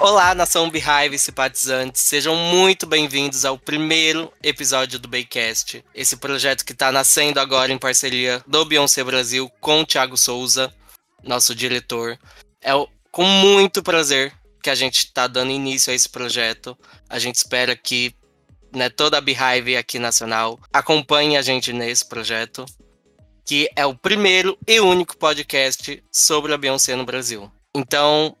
Olá, nação Beehive e simpatizantes, sejam muito bem-vindos ao primeiro episódio do Baycast, esse projeto que está nascendo agora em parceria do Beyoncé Brasil com o Thiago Souza, nosso diretor. É com muito prazer que a gente está dando início a esse projeto. A gente espera que né, toda a Beehive aqui nacional acompanhe a gente nesse projeto, que é o primeiro e único podcast sobre a Beyoncé no Brasil. Então,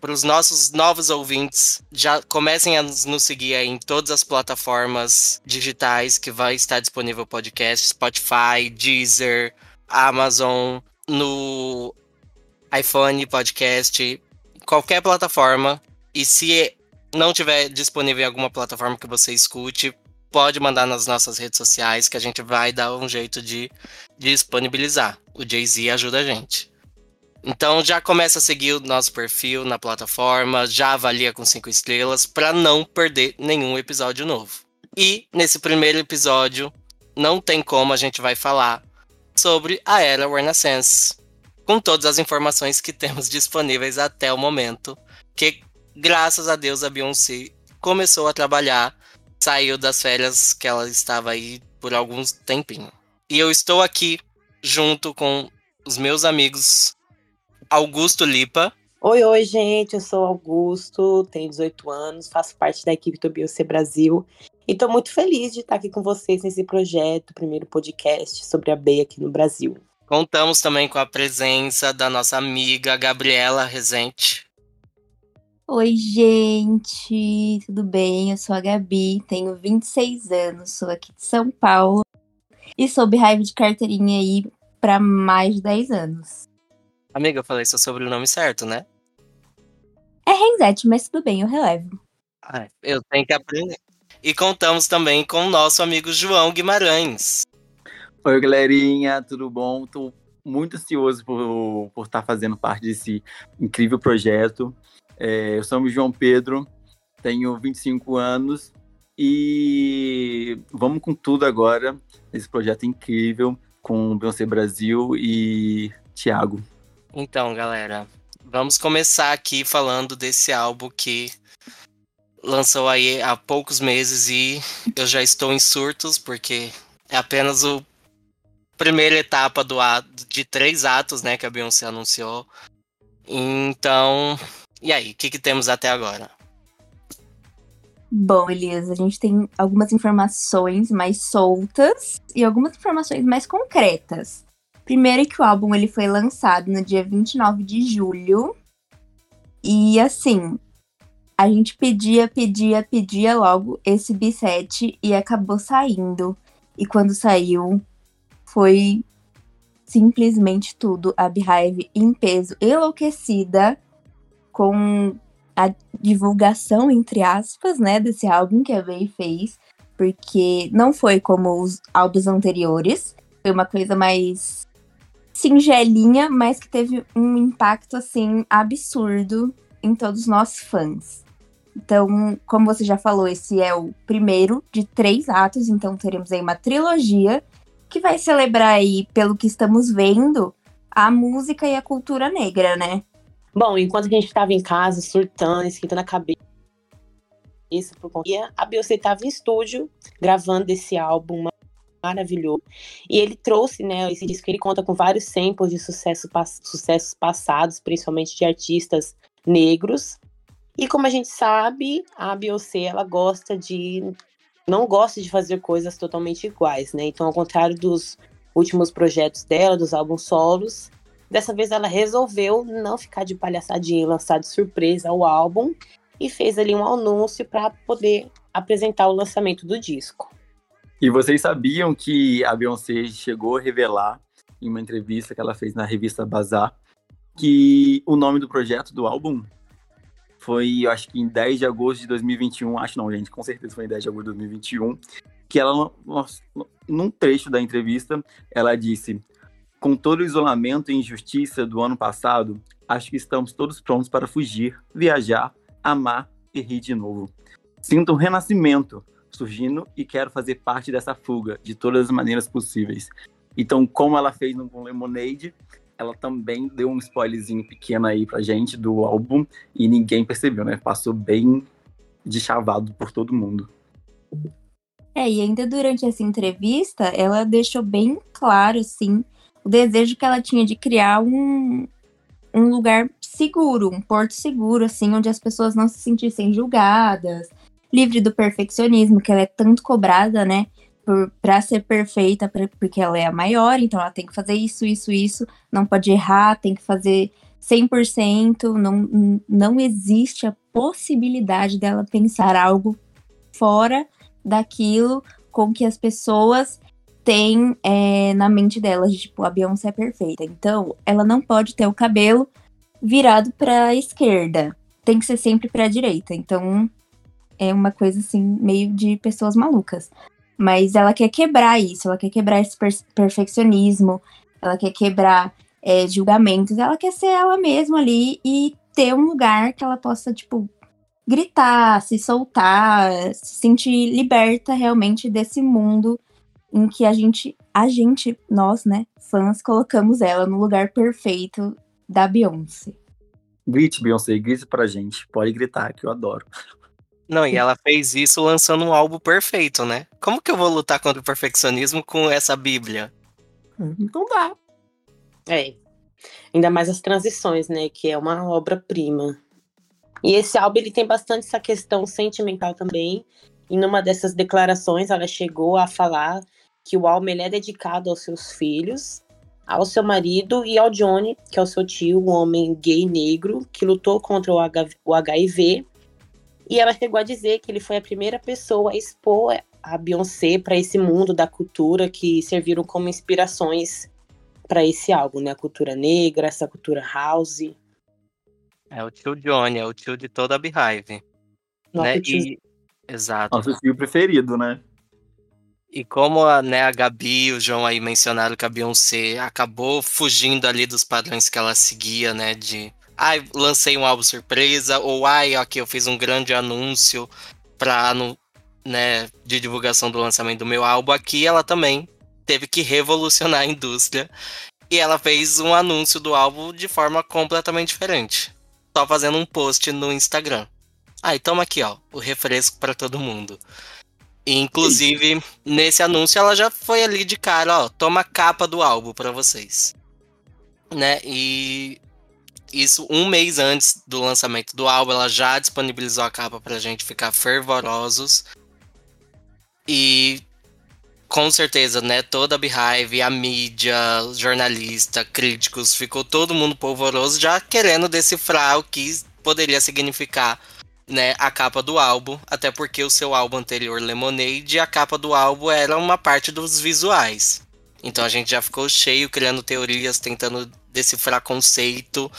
para os nossos novos ouvintes, já comecem a nos seguir em todas as plataformas digitais que vai estar disponível o podcast, Spotify, Deezer, Amazon, no iPhone Podcast, qualquer plataforma. E se não tiver disponível em alguma plataforma que você escute, pode mandar nas nossas redes sociais que a gente vai dar um jeito de, de disponibilizar. O Jay-Z ajuda a gente. Então já começa a seguir o nosso perfil na plataforma, já avalia com cinco estrelas para não perder nenhum episódio novo. E nesse primeiro episódio, não tem como a gente vai falar sobre a era Renaissance, com todas as informações que temos disponíveis até o momento, que graças a Deus a Beyoncé começou a trabalhar, saiu das férias que ela estava aí por alguns tempinho. E eu estou aqui junto com os meus amigos Augusto Lipa. Oi, oi, gente. Eu sou Augusto, tenho 18 anos, faço parte da equipe do Beyoncé Brasil e estou muito feliz de estar aqui com vocês nesse projeto, primeiro podcast sobre a B aqui no Brasil. Contamos também com a presença da nossa amiga Gabriela Rezende. Oi, gente, tudo bem? Eu sou a Gabi, tenho 26 anos, sou aqui de São Paulo e sou raiva de carteirinha aí para mais de 10 anos. Amiga, eu falei seu sobrenome certo, né? É Renzete, mas tudo bem, eu relevo. Ai, eu tenho que aprender. E contamos também com o nosso amigo João Guimarães. Oi, galerinha, tudo bom? Tô muito ansioso por, por estar fazendo parte desse incrível projeto. É, eu sou o João Pedro, tenho 25 anos e vamos com tudo agora nesse projeto incrível com o Beyoncé Brasil e Thiago. Então, galera, vamos começar aqui falando desse álbum que lançou aí há poucos meses e eu já estou em surtos porque é apenas o primeira etapa do ato, de três atos, né, que a Beyoncé anunciou. Então, e aí, o que, que temos até agora? Bom, Elias, a gente tem algumas informações mais soltas e algumas informações mais concretas. Primeiro que o álbum ele foi lançado no dia 29 de julho. E assim, a gente pedia, pedia, pedia logo esse B7 e acabou saindo. E quando saiu, foi simplesmente tudo. A Beehive em peso, enlouquecida com a divulgação, entre aspas, né, desse álbum que a Bey fez, porque não foi como os álbuns anteriores, foi uma coisa mais singelinha, mas que teve um impacto, assim, absurdo em todos nós fãs. Então, como você já falou, esse é o primeiro de três atos, então teremos aí uma trilogia que vai celebrar aí, pelo que estamos vendo, a música e a cultura negra, né? Bom, enquanto a gente estava em casa, surtando, esquentando a cabeça, isso por conta. A Beyoncé estava em estúdio, gravando esse álbum maravilhoso. E ele trouxe, né, esse disco, ele conta com vários samples de sucesso, sucessos passados, principalmente de artistas negros. E como a gente sabe, a Beyoncé, ela gosta de... Não gosta de fazer coisas totalmente iguais, né? Então, ao contrário dos últimos projetos dela, dos álbuns solos, Dessa vez ela resolveu não ficar de palhaçadinha e lançar de surpresa o álbum e fez ali um anúncio para poder apresentar o lançamento do disco. E vocês sabiam que a Beyoncé chegou a revelar em uma entrevista que ela fez na revista Bazar que o nome do projeto do álbum foi, eu acho que em 10 de agosto de 2021, acho não, gente, com certeza foi em 10 de agosto de 2021, que ela, num trecho da entrevista, ela disse: com todo o isolamento e injustiça do ano passado, acho que estamos todos prontos para fugir, viajar, amar e rir de novo. Sinto um renascimento surgindo e quero fazer parte dessa fuga de todas as maneiras possíveis. Então, como ela fez no Lemonade, ela também deu um spoilerzinho pequeno aí pra gente do álbum e ninguém percebeu, né? Passou bem de chavado por todo mundo. É, e ainda durante essa entrevista, ela deixou bem claro, assim, o desejo que ela tinha de criar um, um lugar seguro, um porto seguro, assim, onde as pessoas não se sentissem julgadas, livre do perfeccionismo, que ela é tanto cobrada, né? Para ser perfeita, pra, porque ela é a maior, então ela tem que fazer isso, isso, isso, não pode errar, tem que fazer 100%, não, não existe a possibilidade dela pensar algo fora daquilo com que as pessoas têm é, na mente delas, tipo, a Beyoncé é perfeita. Então, ela não pode ter o cabelo virado para esquerda. Tem que ser sempre para direita. Então, é uma coisa assim meio de pessoas malucas. Mas ela quer quebrar isso, ela quer quebrar esse per perfeccionismo, ela quer quebrar é, julgamentos, ela quer ser ela mesma ali e ter um lugar que ela possa, tipo, gritar, se soltar, se sentir liberta realmente desse mundo em que a gente, a gente, nós, né, fãs, colocamos ela no lugar perfeito da Beyoncé. Grite, Beyoncé, grite pra gente. Pode gritar, que eu adoro. Não, e ela fez isso lançando um álbum perfeito, né? Como que eu vou lutar contra o perfeccionismo com essa Bíblia? Não dá. É. Ainda mais as transições, né? Que é uma obra-prima. E esse álbum ele tem bastante essa questão sentimental também. E numa dessas declarações ela chegou a falar que o ele é dedicado aos seus filhos ao seu marido e ao Johnny, que é o seu tio, um homem gay negro que lutou contra o, HIV. E ela chegou a dizer que ele foi a primeira pessoa a expor a Beyoncé para esse mundo da cultura que serviram como inspirações para esse álbum, né? A cultura negra, essa cultura house. É o tio Johnny, é o tio de toda a Beehive. Nosso né? tio... E... Exato. Nosso tio preferido, né? E como a, né, a Gabi e o João aí mencionaram que a Beyoncé acabou fugindo ali dos padrões que ela seguia, né? De ai, ah, lancei um álbum surpresa, ou ai, aqui eu fiz um grande anúncio pra, no, né, de divulgação do lançamento do meu álbum. Aqui ela também teve que revolucionar a indústria. E ela fez um anúncio do álbum de forma completamente diferente. Só fazendo um post no Instagram. Ah, e toma aqui, ó, o refresco para todo mundo. Inclusive, nesse anúncio ela já foi ali de cara, ó, toma a capa do álbum para vocês. Né? E isso um mês antes do lançamento do álbum, ela já disponibilizou a capa pra gente ficar fervorosos. E com certeza, né, toda a Beehive, a mídia, jornalista, críticos, ficou todo mundo polvoroso já querendo decifrar o que poderia significar né, a capa do álbum, até porque o seu álbum anterior, Lemonade, a capa do álbum era uma parte dos visuais. Então a gente já ficou cheio criando teorias, tentando decifrar conceito.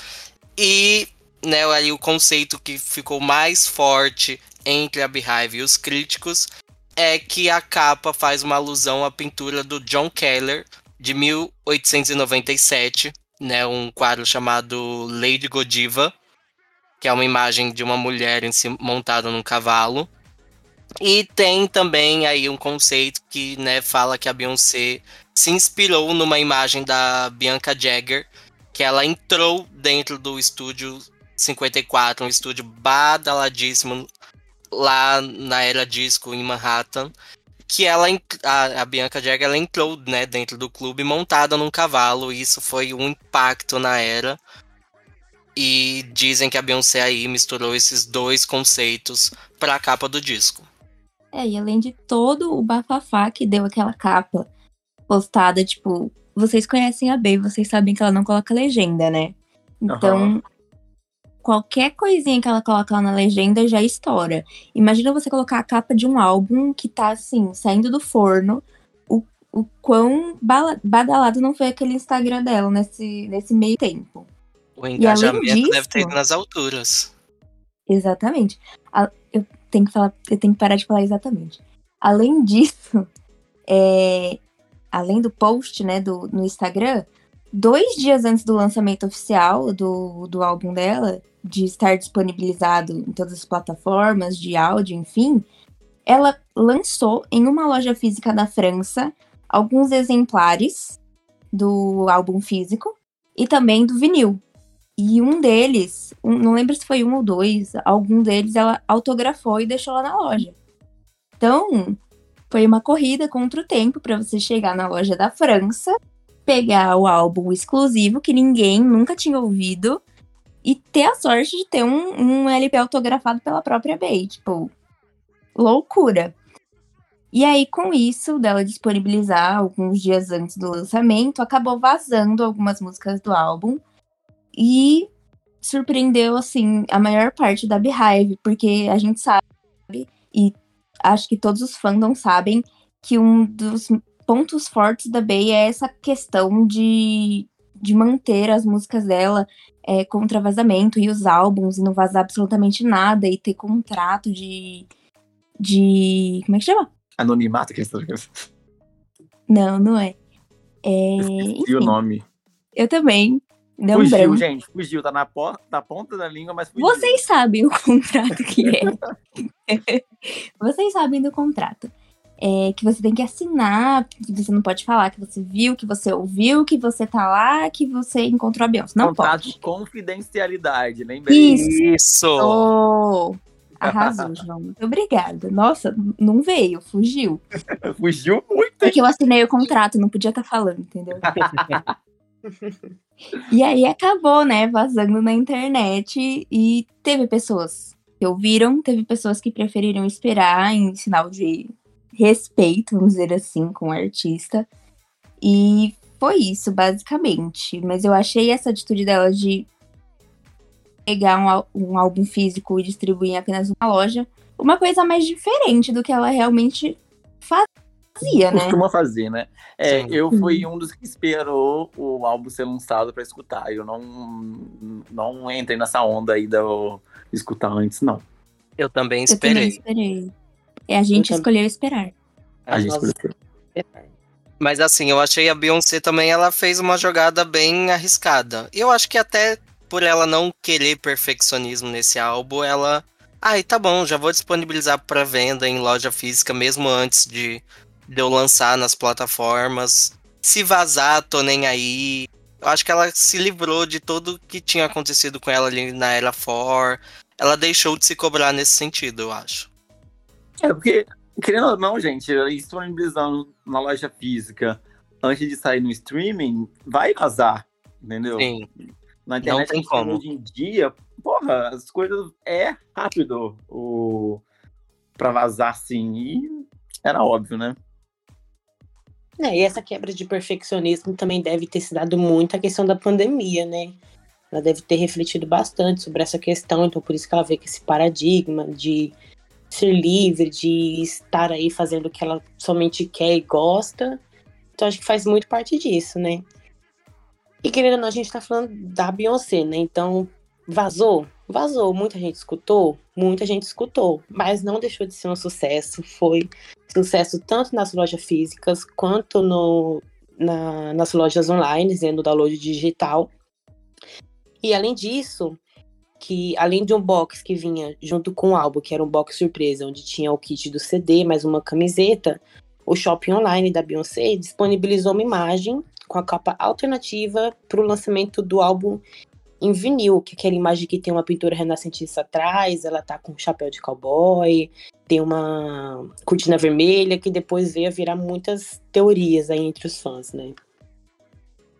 E né, aí o conceito que ficou mais forte entre a Beehive e os críticos é que a capa faz uma alusão à pintura do John Keller de 1897, né, um quadro chamado Lady Godiva, que é uma imagem de uma mulher montada num cavalo. E tem também aí um conceito que né, fala que a Beyoncé se inspirou numa imagem da Bianca Jagger, que ela entrou dentro do estúdio 54, um estúdio badaladíssimo lá na era disco em Manhattan, que ela a, a Bianca Jagger ela entrou né, dentro do clube montada num cavalo, e isso foi um impacto na era. E dizem que a Beyoncé aí misturou esses dois conceitos para a capa do disco. É, e além de todo o bafafá que deu aquela capa postada, tipo, vocês conhecem a B, vocês sabem que ela não coloca legenda, né? Então, uhum. qualquer coisinha que ela coloca lá na legenda já estoura. Imagina você colocar a capa de um álbum que tá assim, saindo do forno, o, o quão badalado não foi aquele Instagram dela nesse, nesse meio tempo. O engajamento disso, deve ter ido nas alturas. Exatamente. Eu tenho que falar, eu tenho que parar de falar exatamente. Além disso, é, além do post, né, do, no Instagram, dois dias antes do lançamento oficial do, do álbum dela, de estar disponibilizado em todas as plataformas de áudio, enfim, ela lançou em uma loja física da França alguns exemplares do álbum físico e também do vinil. E um deles, um, não lembro se foi um ou dois, algum deles ela autografou e deixou lá na loja. Então, foi uma corrida contra o tempo para você chegar na loja da França, pegar o álbum exclusivo que ninguém nunca tinha ouvido e ter a sorte de ter um, um LP autografado pela própria Bey. Tipo, loucura. E aí, com isso, dela disponibilizar alguns dias antes do lançamento, acabou vazando algumas músicas do álbum e surpreendeu, assim, a maior parte da Beehive, porque a gente sabe, e acho que todos os fandoms sabem, que um dos pontos fortes da Bey é essa questão de, de manter as músicas dela é, contra vazamento e os álbuns e não vazar absolutamente nada e ter contrato de. de. como é que chama? Anonimato, que Não, não é. é e o nome. Eu também. Deu fugiu, branco. gente, fugiu, tá na, po na ponta da língua, mas fugiu. Vocês sabem o contrato que é. Vocês sabem do contrato. É, que você tem que assinar, que você não pode falar que você viu, que você ouviu, que você tá lá, que você encontrou a Beyoncé. Não contrato pode. de confidencialidade, lembrei. Isso. Isso! Oh, arrasou, João. Muito obrigada. Nossa, não veio, fugiu. fugiu muito. Porque eu assinei o contrato, não podia estar tá falando, entendeu? e aí acabou, né, vazando na internet e teve pessoas que ouviram, teve pessoas que preferiram esperar em sinal de respeito, vamos dizer assim, com o artista. E foi isso, basicamente. Mas eu achei essa atitude dela de pegar um, um álbum físico e distribuir em apenas uma loja uma coisa mais diferente do que ela realmente fazia, né? Costuma fazer, né? É, eu fui um dos que esperou o álbum ser lançado para escutar. Eu não, não entrei nessa onda aí de escutar antes, não. Eu também esperei. Eu também esperei. É, a gente eu escolheu esperar. A gente escolheu esperar. Mas assim, eu achei a Beyoncé também, ela fez uma jogada bem arriscada. Eu acho que até por ela não querer perfeccionismo nesse álbum, ela. Ai, ah, tá bom, já vou disponibilizar para venda em loja física mesmo antes de, de eu lançar nas plataformas. Se vazar, tô nem aí. Eu acho que ela se livrou de tudo que tinha acontecido com ela ali na Era 4. Ela deixou de se cobrar nesse sentido, eu acho. É, porque, querendo ou não, gente, disponibilizando na loja física antes de sair no streaming, vai vazar, entendeu? Sim. Na internet, não tem como. hoje em dia, porra, as coisas é rápido o para vazar assim e era óbvio, né? É, e essa quebra de perfeccionismo também deve ter se dado muito à questão da pandemia, né? Ela deve ter refletido bastante sobre essa questão, então por isso que ela vê que esse paradigma de ser livre, de estar aí fazendo o que ela somente quer e gosta. Então acho que faz muito parte disso, né? E querendo ou não, a gente tá falando da Beyoncé, né? Então, vazou? Vazou. Muita gente escutou? Muita gente escutou. Mas não deixou de ser um sucesso. Foi sucesso tanto nas lojas físicas quanto no, na, nas lojas online, né, no download digital. E além disso, que além de um box que vinha junto com o álbum, que era um box surpresa, onde tinha o kit do CD, mais uma camiseta, o shopping online da Beyoncé disponibilizou uma imagem com a capa alternativa para o lançamento do álbum em vinil, que é aquela imagem que tem uma pintura renascentista atrás, ela tá com um chapéu de cowboy, tem uma cortina vermelha, que depois veio a virar muitas teorias aí entre os fãs, né?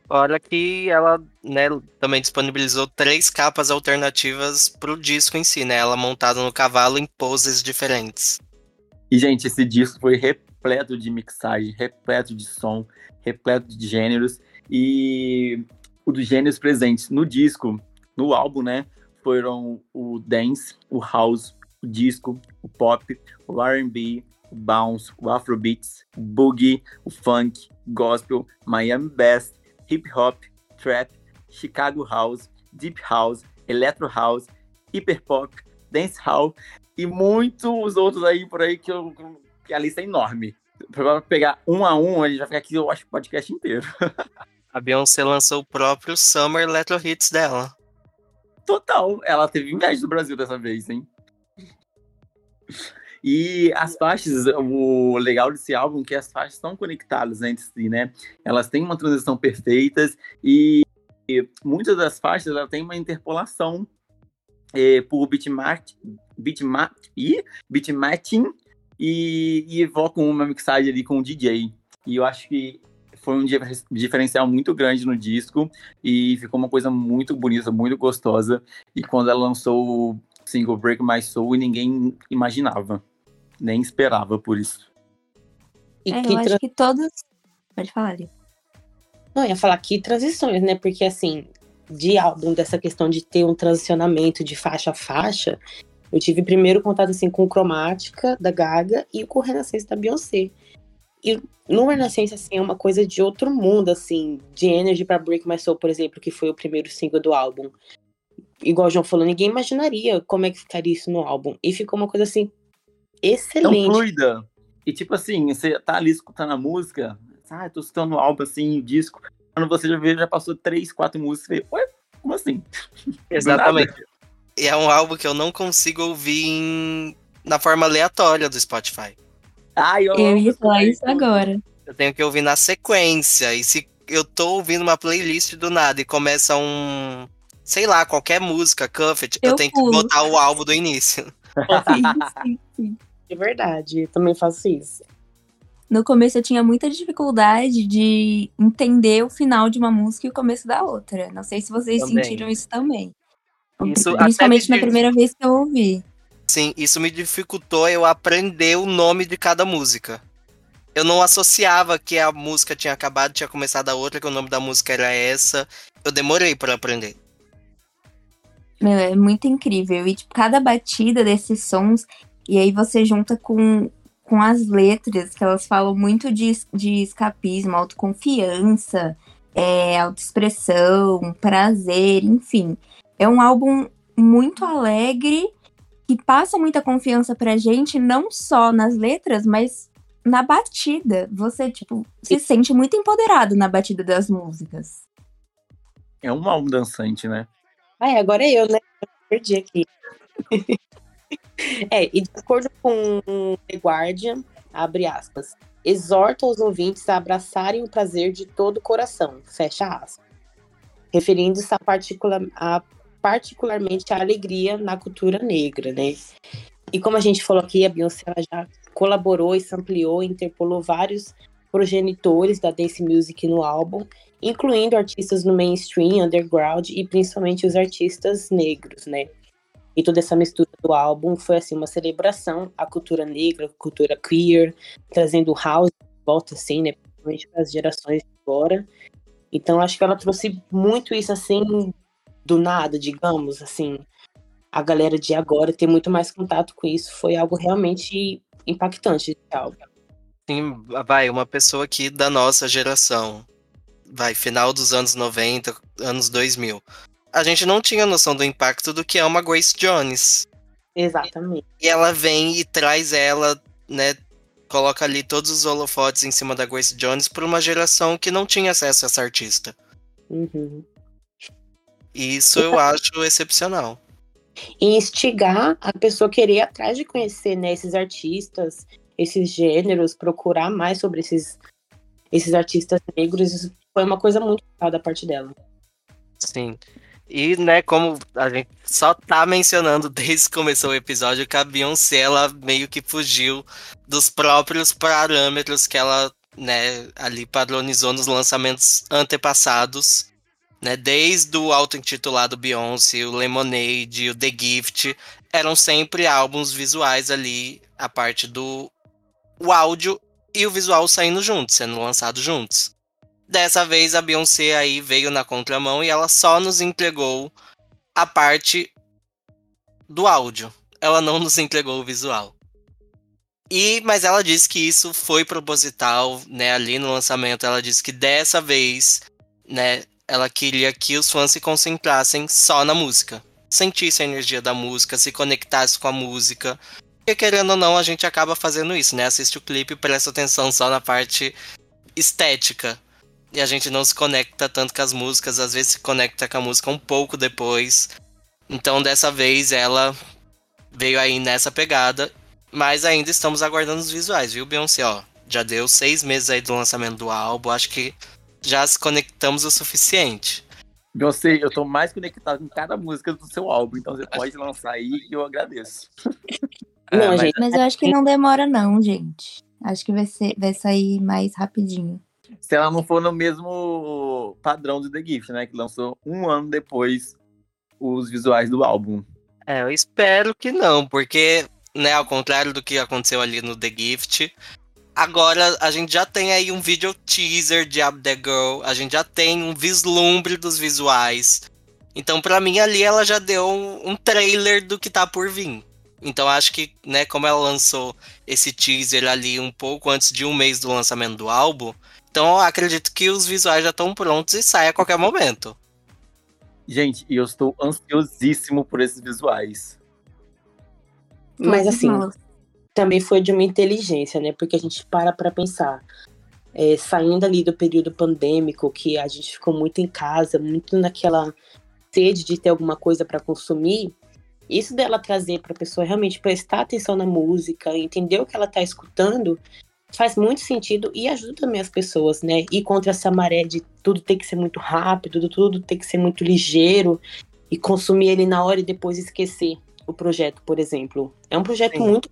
Olha que ela né, também disponibilizou três capas alternativas para o disco em si, né? Ela montada no cavalo em poses diferentes. E, gente, esse disco foi repleto de mixagem, repleto de som, repleto de gêneros. E o dos gêneros presentes no disco, no álbum, né? Foram o dance, o house, o disco, o pop, o R&B, o bounce, o afrobeats, o boogie, o funk, gospel, Miami bass, hip hop, trap, Chicago house, deep house, electro house, hyper pop, dance hall e muitos outros aí por aí que, eu, que a lista é enorme. Pra pegar um a um, a gente vai ficar aqui, eu acho, o podcast inteiro. A Beyoncé lançou o próprio Summer Electro Hits dela. Total. Ela teve inveja do Brasil dessa vez, hein? E as faixas, o legal desse álbum é que as faixas estão conectadas entre si, né? Elas têm uma transição perfeita e muitas das faixas ela tem uma interpolação é, por bitmap, bitmap, e bitmatching e, e evocam uma mixagem ali com o DJ. E eu acho que foi um diferencial muito grande no disco e ficou uma coisa muito bonita, muito gostosa. E quando ela lançou o single Break My Soul, ninguém imaginava, nem esperava por isso. E é, eu acho que todos. Pode falar, ali. Não, ia falar que transições, né? Porque assim, de álbum, dessa questão de ter um transicionamento de faixa a faixa, eu tive primeiro contato assim com Cromática da Gaga e com o Renascença da Beyoncé. E no Renascença, assim, é uma coisa de outro mundo, assim, de Energy para Break My Soul, por exemplo, que foi o primeiro single do álbum. Igual o João falou, ninguém imaginaria como é que ficaria isso no álbum. E ficou uma coisa, assim, excelente. Tão fluida. E tipo assim, você tá ali escutando a música, ah, tô escutando o álbum, assim, o disco. Quando você já vê, já passou três, quatro músicas, você, ué, como assim? Exatamente. E é um álbum que eu não consigo ouvir em... na forma aleatória do Spotify. Ah, eu, eu ia falar isso agora. Eu tenho que ouvir na sequência. E se eu tô ouvindo uma playlist do nada e começa um. Sei lá, qualquer música, Cuffet, eu, eu tenho pulo. que botar o álbum do início. sim, sim, sim. É verdade, eu também faço isso. No começo eu tinha muita dificuldade de entender o final de uma música e o começo da outra. Não sei se vocês também. sentiram isso também. Isso Principalmente na primeira vez que eu ouvi. Sim, isso me dificultou eu aprender o nome de cada música. Eu não associava que a música tinha acabado, tinha começado a outra, que o nome da música era essa. Eu demorei para aprender. Meu, é muito incrível. E tipo, cada batida desses sons, e aí você junta com, com as letras, que elas falam muito de, de escapismo, autoconfiança, é, autoexpressão, prazer, enfim. É um álbum muito alegre que passa muita confiança pra gente, não só nas letras, mas na batida. Você, tipo, se sente muito empoderado na batida das músicas. É um álbum dançante, né? Ah, é, agora é eu, né? Eu perdi aqui. é, e de acordo com The Guardian, abre aspas, exorta os ouvintes a abraçarem o prazer de todo o coração, fecha aspas. Referindo-se a, particular, a particularmente a alegria na cultura negra, né? E como a gente falou aqui, a Beyoncé já colaborou e ampliou, interpolou vários progenitores da dance music no álbum, incluindo artistas no mainstream, underground e principalmente os artistas negros, né? E toda essa mistura do álbum foi assim uma celebração à cultura negra, à cultura queer, trazendo house de volta assim, né, principalmente para as gerações de agora. Então acho que ela trouxe muito isso assim do nada, digamos, assim, a galera de agora ter muito mais contato com isso foi algo realmente impactante de algo. Sim, vai, uma pessoa aqui da nossa geração, vai, final dos anos 90, anos 2000. A gente não tinha noção do impacto do que é uma Grace Jones. Exatamente. E ela vem e traz ela, né, coloca ali todos os holofotes em cima da Grace Jones para uma geração que não tinha acesso a essa artista. Uhum. Isso eu acho excepcional. E instigar a pessoa a querer ir atrás de conhecer né, esses artistas, esses gêneros, procurar mais sobre esses, esses artistas negros. Isso foi uma coisa muito legal da parte dela. Sim. E, né, como a gente só tá mencionando desde que começou o episódio, que a Beyoncé, ela meio que fugiu dos próprios parâmetros que ela, né, ali padronizou nos lançamentos antepassados né? Desde o auto-intitulado Beyoncé, o Lemonade, o The Gift, eram sempre álbuns visuais ali, a parte do o áudio e o visual saindo juntos, sendo lançados juntos. Dessa vez a Beyoncé aí veio na contramão e ela só nos entregou a parte do áudio. Ela não nos entregou o visual. E, mas ela disse que isso foi proposital, né? Ali no lançamento, ela disse que dessa vez, né? Ela queria que os fãs se concentrassem só na música. Sentissem a energia da música, se conectassem com a música. E querendo ou não, a gente acaba fazendo isso, né? Assiste o clipe e presta atenção só na parte estética. E a gente não se conecta tanto com as músicas, às vezes se conecta com a música um pouco depois. Então dessa vez ela veio aí nessa pegada Mas ainda estamos aguardando os visuais, viu, Beyoncé? Ó, já deu seis meses aí do lançamento do álbum. Acho que já se conectamos o suficiente. Beyoncé, eu tô mais conectado com cada música do seu álbum, então você pode lançar aí e eu agradeço. Não, É, mas- gente, Mas eu acho que não demora, não, gente. Acho que vai, ser, vai sair mais rapidinho. Se ela não for no mesmo padrão do The Gift, né? Que lançou um ano depois os visuais do álbum. É, eu espero que não, porque, né, ao contrário do que aconteceu ali no The Gift, agora a gente já tem aí um vídeo teaser de Up The Girl, a gente já tem um vislumbre dos visuais. Então, pra mim, ali ela já deu um, um trailer do que tá por vir. Então, acho que, né, como ela lançou esse teaser ali um pouco antes de um mês do lançamento do álbum, então eu acredito que os visuais já estão prontos e saem a qualquer momento. Gente, e eu estou ansiosíssimo por esses visuais. mas assim, nós. Também foi de uma inteligência, né? Porque a gente para pra pensar. É, saindo ali do período pandêmico, que a gente ficou muito em casa, muito naquela sede de ter alguma coisa para consumir, isso dela trazer para a pessoa realmente prestar atenção na música, entender o que ela está escutando, faz muito sentido e ajuda também as pessoas, né? Ir contra essa maré de tudo ter que ser muito rápido, tudo ter que ser muito ligeiro e consumir ele na hora e depois esquecer o projeto, por exemplo. É um projeto Sim. muito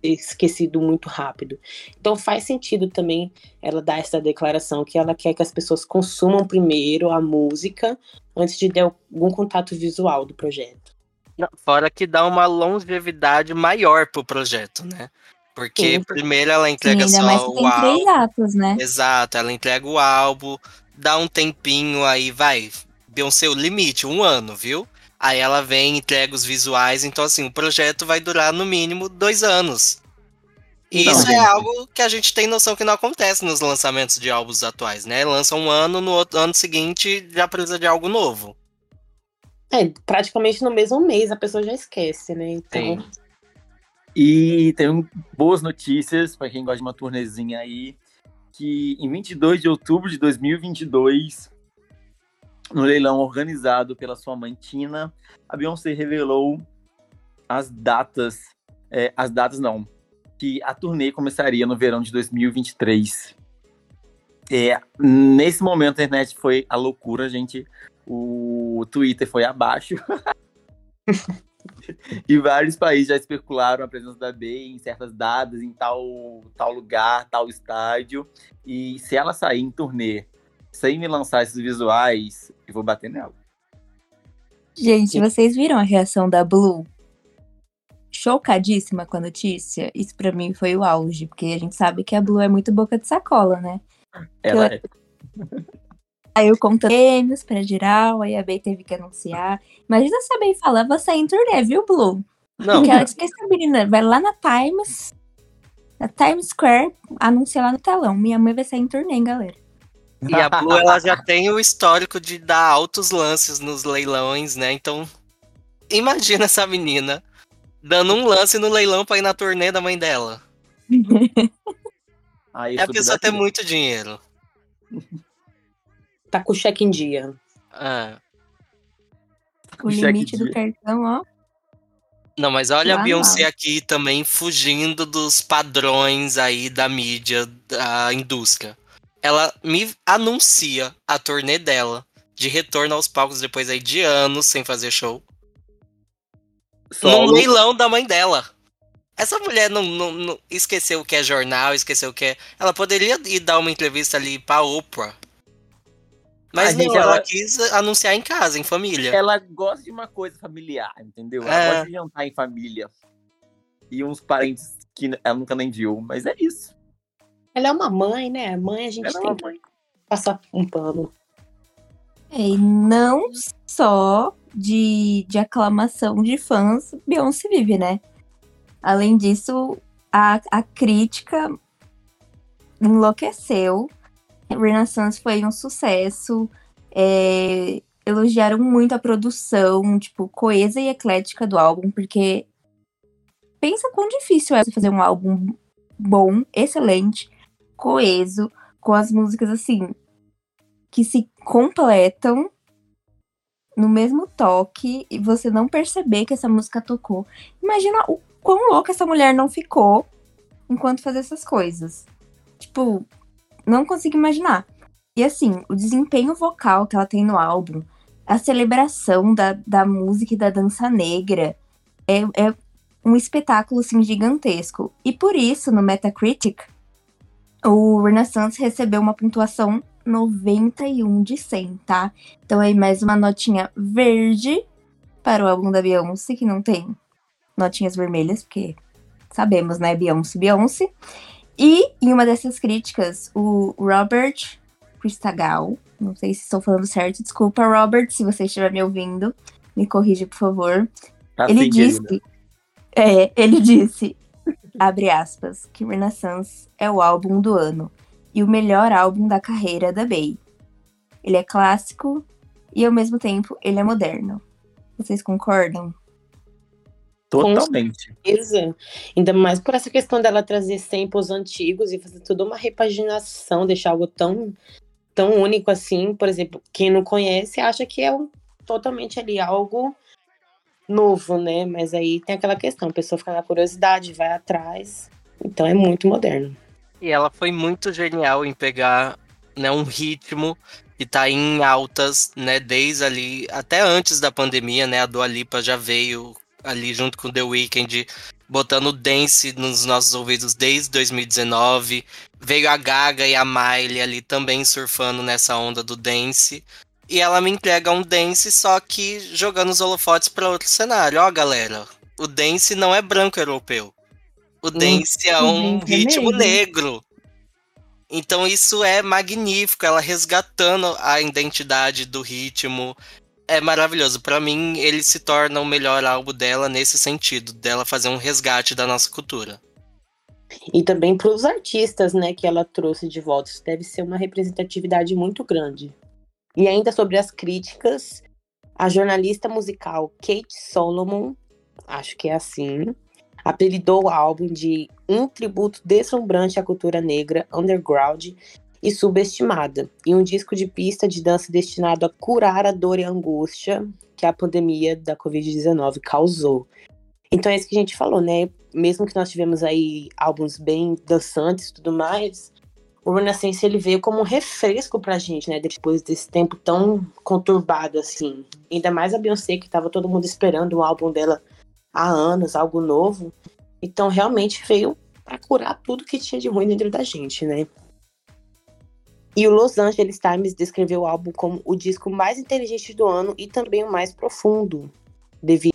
ser esquecido muito rápido. Então faz sentido também ela dar essa declaração que ela quer que as pessoas consumam primeiro a música antes de ter algum contato visual do projeto. Fora que dá uma longevidade maior pro projeto, né? Porque Sim. primeiro ela Sim, entrega ainda mais só que o tem álbum. atos, né? Exato, ela entrega o álbum, dá um tempinho aí, vai. Beyoncé, o limite, um ano, viu? Aí ela vem, entrega os visuais, então assim, o projeto vai durar no mínimo dois anos. E Não, isso é gente. algo que a gente tem noção que não acontece nos lançamentos de álbuns atuais, né? Lança um ano, no outro ano seguinte já precisa de algo novo. É, praticamente no mesmo mês a pessoa já esquece, né? Então, Sim. E tem um- boas notícias para quem gosta de uma turnezinha aí, que em 22 de outubro de 2022, no leilão organizado pela sua mãe Tina, a Beyoncé revelou as datas, é, as datas não, que a turnê começaria no verão de 2023. É, nesse momento a internet foi a loucura, gente. O Twitter foi abaixo. E vários países já especularam a presença da B em certas datas, em tal, tal lugar, tal estádio. E se ela sair em turnê sem me lançar esses visuais, eu vou bater nela. Gente, vocês viram a reação da Blue? Chocadíssima com a notícia. Isso pra mim foi o auge, porque a gente sabe que a Blue é muito boca de sacola, né? Ela é. Aí eu contando prêmios pra geral, aí a Bey teve que anunciar. Imagina se a Bey falar, vou sair em turnê, viu, Blue? Não, Porque ela esquece a menina, vai lá na Times, na Times Square, anuncia lá no telão. Minha mãe vai sair em turnê, hein, galera. E a Blue ela já tem o histórico de dar altos lances nos leilões, né? Então, imagina essa menina dando um lance no leilão pra ir na turnê da mãe dela. Aí É a pessoa ter daqui. muito dinheiro. tá com o cheque em dia. Ah. O cheque limite do dia. cartão, ó. Não, mas olha Lá a Beyoncé não. aqui também fugindo dos padrões aí da mídia, da indústria. Ela me anuncia a turnê dela de retorno aos palcos depois aí de anos sem fazer show. No Solo, leilão da mãe dela. Essa mulher não, não- não- esqueceu o que é jornal, esqueceu o que é. Ela poderia ir dar uma entrevista ali pra Oprah. Mas não, ela... ela- quis anunciar em casa, em família. ela gosta de uma coisa familiar, entendeu? Ela É. gosta de jantar em família. E uns parentes que ela nunca nem viu, mas é isso. Ela é uma mãe, né? Mãe a gente Ela é tem uma que mãe. passar um pano. É, E não só de, de aclamação de fãs, Beyoncé vive, né? Além disso, a, a crítica enlouqueceu. Renaissance foi um sucesso. é, elogiaram muito a produção, tipo, coesa e eclética do álbum, porque pensa quão difícil é fazer um álbum bom, excelente, coeso, com as músicas assim, que se completam. no mesmo toque e você não perceber que essa música tocou. Imagina o quão louca essa mulher não ficou enquanto fazia essas coisas. Tipo, não consigo imaginar. E assim, o desempenho vocal que ela tem no álbum, a celebração da, da música e da dança negra, é, é um espetáculo assim, gigantesco. E por isso, no Metacritic, o Renaissance recebeu uma pontuação 91 de 100, tá? Então aí mais uma notinha verde para o álbum da Beyoncé, que não tem notinhas vermelhas, porque sabemos, né? Beyoncé, Beyoncé. E em uma dessas críticas, o Robert Christagal, não sei se estou falando certo, desculpa, Robert, se você estiver me ouvindo, me corrija, por favor. Tá ele disse, é, ele disse, abre aspas, que Renaissance é o álbum do ano e o melhor álbum da carreira da Bey. Ele é clássico e ao mesmo tempo ele é moderno. Vocês concordam? Totalmente. certeza. Ainda mais por essa questão dela trazer samples antigos e fazer toda uma repaginação, deixar algo tão, tão único assim. Por exemplo, quem não conhece acha que é um, totalmente ali algo novo, né? Mas aí tem aquela questão, a pessoa fica na curiosidade, vai atrás. Então é muito moderno. E ela foi muito genial em pegar né, um ritmo que tá em altas, né, desde ali, até antes da pandemia, né, a Dua Lipa já veio ali junto com The Weeknd, botando dance nos nossos ouvidos desde 2019. Veio a Gaga e a Miley ali também surfando nessa onda do dance. E ela me entrega um dance, só que jogando os holofotes para outro cenário. Ó, galera, o dance não é branco europeu. O dance é um é ritmo negro. Então isso é magnífico, ela resgatando a identidade do ritmo. É maravilhoso. Pra mim, ele se torna o melhor álbum dela nesse sentido, dela fazer um resgate da nossa cultura. E também para os artistas, né, que ela trouxe de volta. Isso deve ser uma representatividade muito grande. E ainda sobre as críticas, a jornalista musical Kate Solomon, acho que é assim, apelidou o álbum de um tributo deslumbrante à cultura negra, underground e subestimada, e um disco de pista de dança destinado a curar a dor e a angústia que a pandemia da Covid-19 causou. Então é isso que a gente falou, né? Mesmo que nós tivemos aí álbuns bem dançantes e tudo mais, o Renaissance ele veio como um refresco pra gente, né? Depois desse tempo tão conturbado assim. Ainda mais a Beyoncé, que tava todo mundo esperando um álbum dela há anos, algo novo. Então realmente veio pra curar tudo que tinha de ruim dentro da gente, né? E o Los Angeles Times descreveu o álbum como o disco mais inteligente do ano e também o mais profundo, devido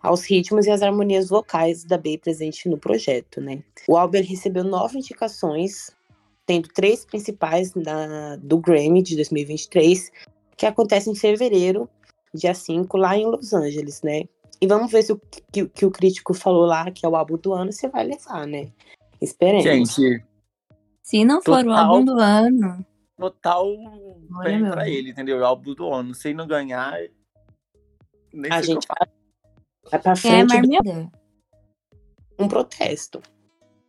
aos ritmos e às harmonias vocais da Bey presente no projeto, né? O álbum recebeu nove indicações, tendo três principais da, do Grammy de 2023, que acontece em fevereiro, dia 5, lá em Los Angeles, né? E vamos ver se o que, que o crítico falou lá, que é o álbum do ano, você vai levar, né? Esperemos. Gente, Se não for o álbum do ano, total bem meu. pra ele, entendeu? É o álbum do ano. Se ele não ganhar, nem a sei o que gente eu vai, vai pra é frente marmelada. um protesto.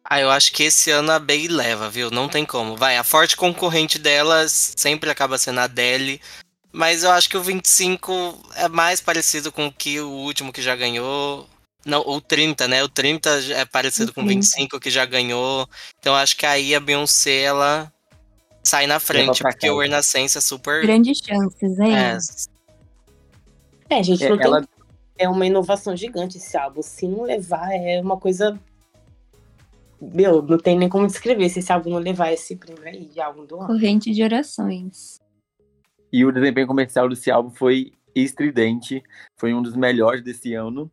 Ah, eu acho que esse ano a Bey leva, viu? Não tem como. Vai, a forte concorrente delas sempre acaba sendo a Adele. Mas eu acho que o 25 é mais parecido com o que o último que já ganhou. Não, o 30, né? O 30 é parecido com o 30. 25 que já ganhou. Então eu acho que aí a Beyoncé, ela sai na frente, porque o. Renaissance é super. Grandes chances, hein? É, É, gente, É, não tem ela- é uma inovação gigante esse álbum. Se não levar, é uma coisa. Meu, não tem nem como descrever se esse álbum não levar esse prêmio aí de álbum do ano. Corrente de orações. E o desempenho comercial desse álbum foi estridente, foi um dos melhores desse ano.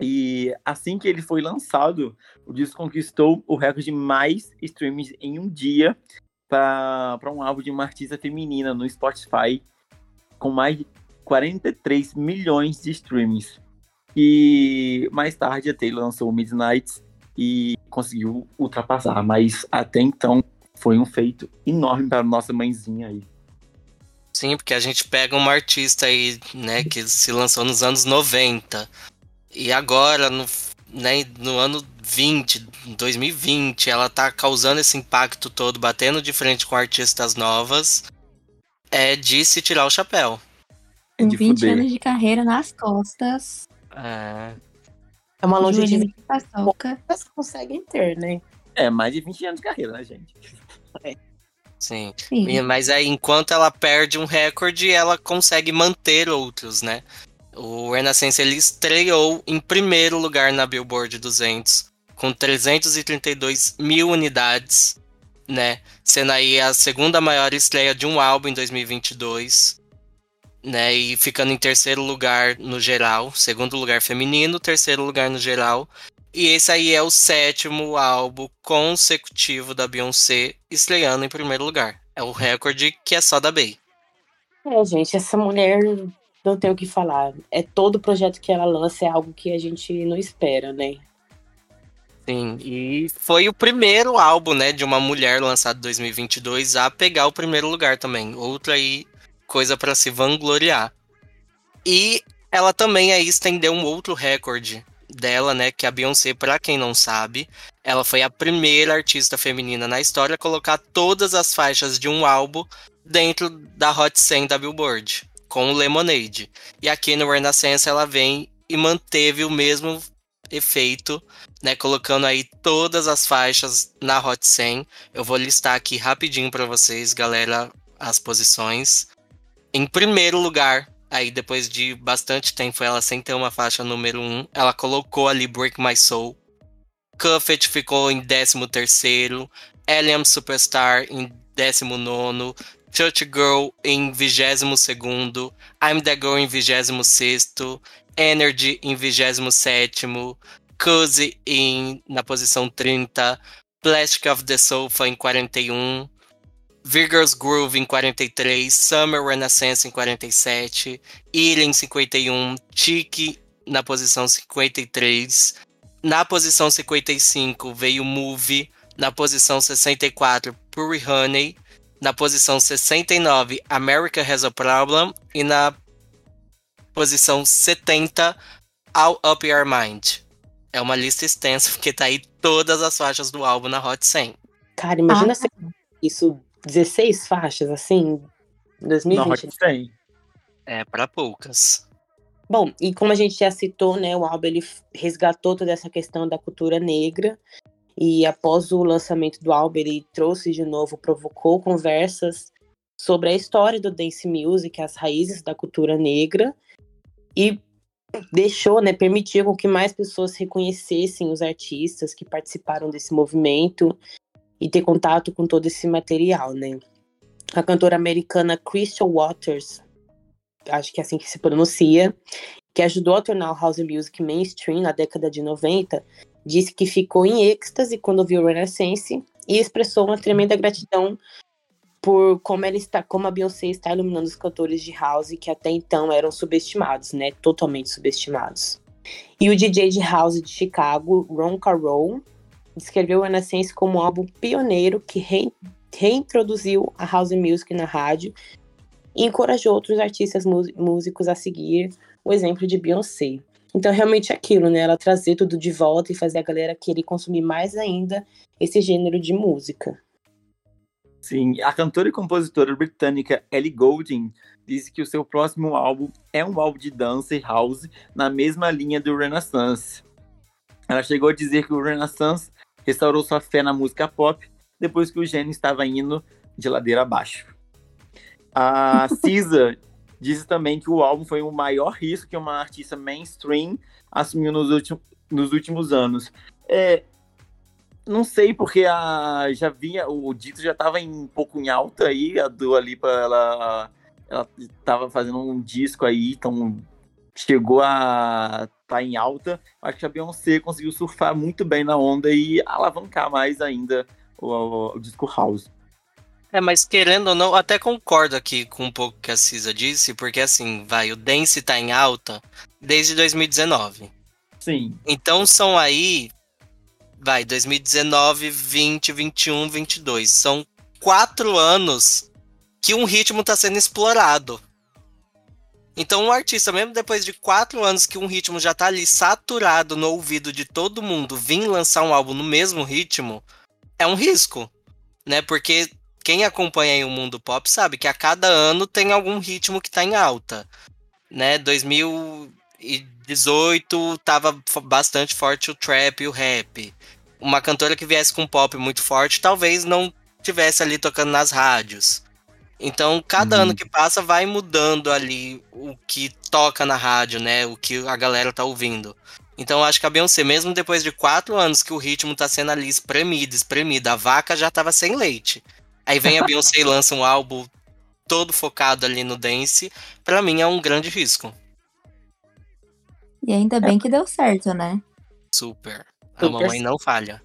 E assim que ele foi lançado, o disco conquistou o recorde de mais streams em um dia para um álbum de uma artista feminina no Spotify, com mais de 43 milhões de streams. E mais tarde a Taylor lançou o Midnight e conseguiu ultrapassar, mas até então foi um feito enorme para nossa mãezinha aí. Sim, porque a gente pega uma artista aí, né, que se lançou nos anos 90. E agora, no, né, no ano 20, 2020, ela tá causando esse impacto todo, batendo de frente com artistas novas. É de se tirar o chapéu. É Com de 20 fuder. anos de carreira nas costas. É, É uma longevidade que elas conseguem ter, né? É, mais de 20 anos de carreira, né, gente? sim. Sim. E- Mas aí, enquanto ela perde um recorde, ela consegue manter outros, né? O Renaissance ele estreou em primeiro lugar na Billboard 200, com 332 mil unidades, né? Sendo aí a segunda maior estreia de um álbum em 2022, né? E ficando em terceiro lugar no geral, segundo lugar feminino, terceiro lugar no geral. E esse aí é o sétimo álbum consecutivo da Beyoncé estreando em primeiro lugar. É o recorde que é só da Bey. É, gente, essa mulher não tem o que falar. É todo projeto que ela lança é algo que a gente não espera, né? Sim, e foi o primeiro álbum, né, de uma mulher lançado em 2022 a pegar o primeiro lugar também. Outra aí coisa para se vangloriar. E ela também aí estendeu um outro recorde dela, né, que a Beyoncé, para quem não sabe, ela foi a primeira artista feminina na história a colocar todas as faixas de um álbum dentro da Hot 100 da Billboard, com o Lemonade. E aqui no Renaissance ela vem e manteve o mesmo efeito né, colocando aí todas as faixas na Hot 100. Eu vou listar aqui rapidinho para vocês, galera, as posições. Em primeiro lugar, aí depois de bastante tempo ela sem ter uma faixa número 1, ela colocou ali Break My Soul. Cuffet ficou em 13 terceiro, Alien Superstar em 19 Church Girl em 22 segundo, I'm The Girl em 26 sexto, Energy em 27 Cozy em, na posição 30, Plastic of the Sofa em 41, Vigor's Groove em 43, Summer Renaissance em 47, Ilha em 51, Tiki na posição 53, na posição 55 veio Move, na posição 64 Puri Honey, na posição 69 America Has a Problem e na posição 70 All Up Your Mind. É uma lista extensa, porque tá aí todas as faixas do álbum na Hot 100. Cara, imagina Ah. se isso, 16 faixas, assim, em Na 2020. Hot 100. É para poucas. Bom, e como a gente já citou, né, o álbum ele resgatou toda essa questão da cultura negra e após o lançamento do álbum ele trouxe de novo, provocou conversas sobre a história do dance music, as raízes da cultura negra e deixou, né, permitiu com que mais pessoas reconhecessem os artistas que participaram desse movimento e ter contato com todo esse material, né? A cantora americana Crystal Waters acho que é assim que se pronuncia, que ajudou a tornar o house music mainstream na década de 90, disse que ficou em êxtase quando viu Renaissance e expressou uma tremenda gratidão por como ela está, como a Beyoncé está iluminando os cantores de house que até então eram subestimados, né, totalmente subestimados. E o DJ de house de Chicago, Ron Carroll, descreveu o Renaissance como um álbum pioneiro que re- reintroduziu a house music na rádio e encorajou outros artistas músicos a seguir o exemplo de Beyoncé. Então, realmente é aquilo, né? Ela trazer tudo de volta e fazer a galera querer consumir mais ainda esse gênero de música. Sim, a cantora e compositora britânica Ellie Goulding disse que o seu próximo álbum é um álbum de dança e house na mesma linha do Renaissance. Ela chegou a dizer que o Renaissance restaurou sua fé na música pop depois que o gênio estava indo de ladeira abaixo. A Cisa disse também que o álbum foi o maior risco que uma artista mainstream assumiu nos, últimos nos últimos anos. É, não sei, porque a, já vinha, o Dito já estava um pouco em alta aí, a Dua Lipa, ela, ela tava fazendo um disco aí, então chegou a tá em alta. Acho que a Beyoncé conseguiu surfar muito bem na onda e alavancar mais ainda o, o, o disco house. É, mas querendo ou não, até concordo aqui com um pouco que a Cisa disse, porque assim, vai, o dance tá em alta desde 2019. Sim. Então são aí, vai, 2019, 20, 21, 22. São quatro anos que um ritmo tá sendo explorado. Então um artista, mesmo depois de quatro anos que um ritmo já tá ali saturado no ouvido de todo mundo, vir lançar um álbum no mesmo ritmo, é um risco, né? Porque quem acompanha o mundo pop sabe que a cada ano tem algum ritmo que tá em alta. né, 2018 tava bastante forte o trap e o rap. Uma cantora que viesse com pop muito forte, talvez não tivesse ali tocando nas rádios. Então, cada uhum. ano que passa vai mudando ali o que toca na rádio, né? O que a galera tá ouvindo. Então, acho que a Beyoncé, mesmo depois de quatro anos que o ritmo tá sendo ali espremido, espremido, a vaca já tava sem leite. Aí vem a Beyoncé e lança um álbum todo focado ali no dance. Pra mim é um grande risco. E ainda bem que deu certo, né? Super. A Super. mamãe não falha.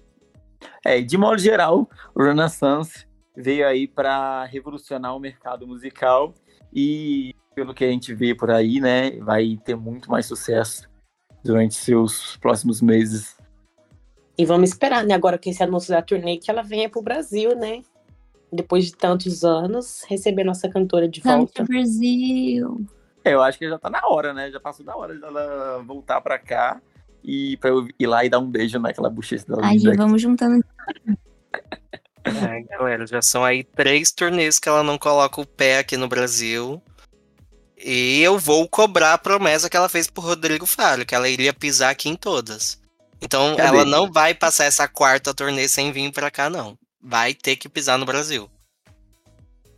É, de modo geral, o Renaissance veio aí para revolucionar o mercado musical e pelo que a gente vê por aí, né, vai ter muito mais sucesso durante seus próximos meses. E vamos esperar, né, agora que esse anúncio da turnê que ela venha pro Brasil, né? Depois de tantos anos, receber nossa cantora de volta. Vamos Brasil. É, eu acho que já tá na hora, né? Já passou da hora dela voltar para cá e para eu ir lá e dar um beijo naquela bochecha dela. Ai, vamos juntando. É, galera, já são aí três turnês que ela não coloca o pé aqui no Brasil. E eu vou cobrar a promessa que ela fez pro Rodrigo Faro, que ela iria pisar aqui em todas. Então Cadê? ela não vai passar essa quarta turnê sem vir pra cá, não. Vai ter que pisar no Brasil.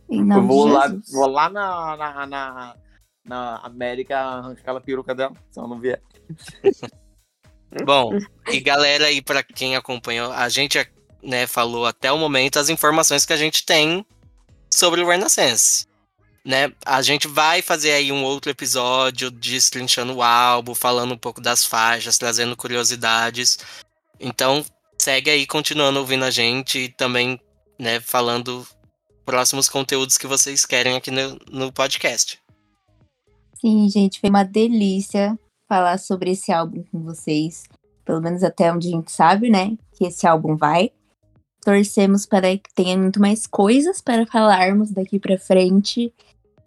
Eu vou lá, vou lá na, na, na, na América arrancar aquela peruca dela, se ela não vier. Bom, e galera aí, para quem acompanhou, a gente né, falou até o momento as informações que a gente tem sobre o Renaissance. Né? A gente vai fazer aí um outro episódio destrinchando o álbum, falando um pouco das faixas, trazendo curiosidades. Então, segue aí continuando ouvindo a gente e também, né, falando próximos conteúdos que vocês querem aqui no, no podcast. Sim, gente, foi uma delícia falar sobre esse álbum com vocês. Pelo menos até onde a gente sabe, né? Que esse álbum vai. Torcemos para que tenha muito mais coisas para falarmos daqui para frente.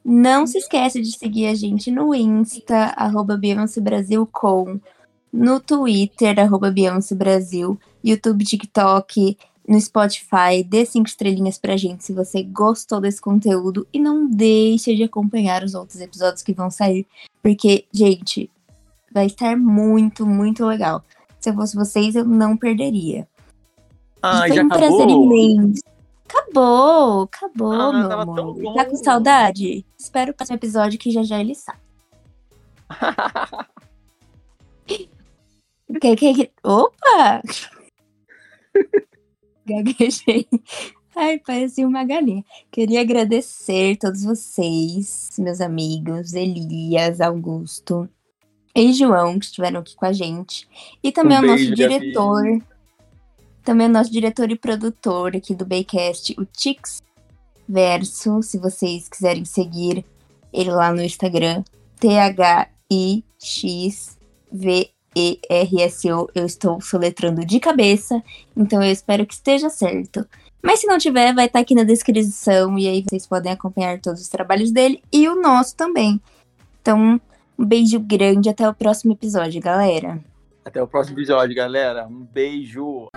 Não se esqueça de seguir a gente no Insta, arroba Beyoncé Brasil com, no Twitter, arroba Beyoncé Brasil, YouTube, TikTok, no Spotify. Dê cinco estrelinhas pra gente se você gostou desse conteúdo e não deixe de acompanhar os outros episódios que vão sair, porque, gente, vai estar muito, muito legal. Se eu fosse vocês, eu não perderia. Ah, foi já um acabou? prazer imenso. Acabou, acabou, ah, meu amor. Tá com saudade? Espero o próximo episódio que já já ele sai. que, que, que... Opa! Gaguejei. Ai, parecia uma galinha. Queria agradecer todos vocês, meus amigos, Elias, Augusto e João, que estiveram aqui com a gente. E também um o nosso diretor. Também o nosso diretor e produtor aqui do Baycast, o Tix Verso, se vocês quiserem seguir ele lá no Instagram, T-H-I-X-V-E-R-S-O. Eu estou soletrando de cabeça, então eu espero que esteja certo. Mas se não tiver, vai estar aqui na descrição e aí vocês podem acompanhar todos os trabalhos dele e o nosso também. Então, um beijo grande, até o próximo episódio, galera. Até o próximo episódio, galera. Um beijo.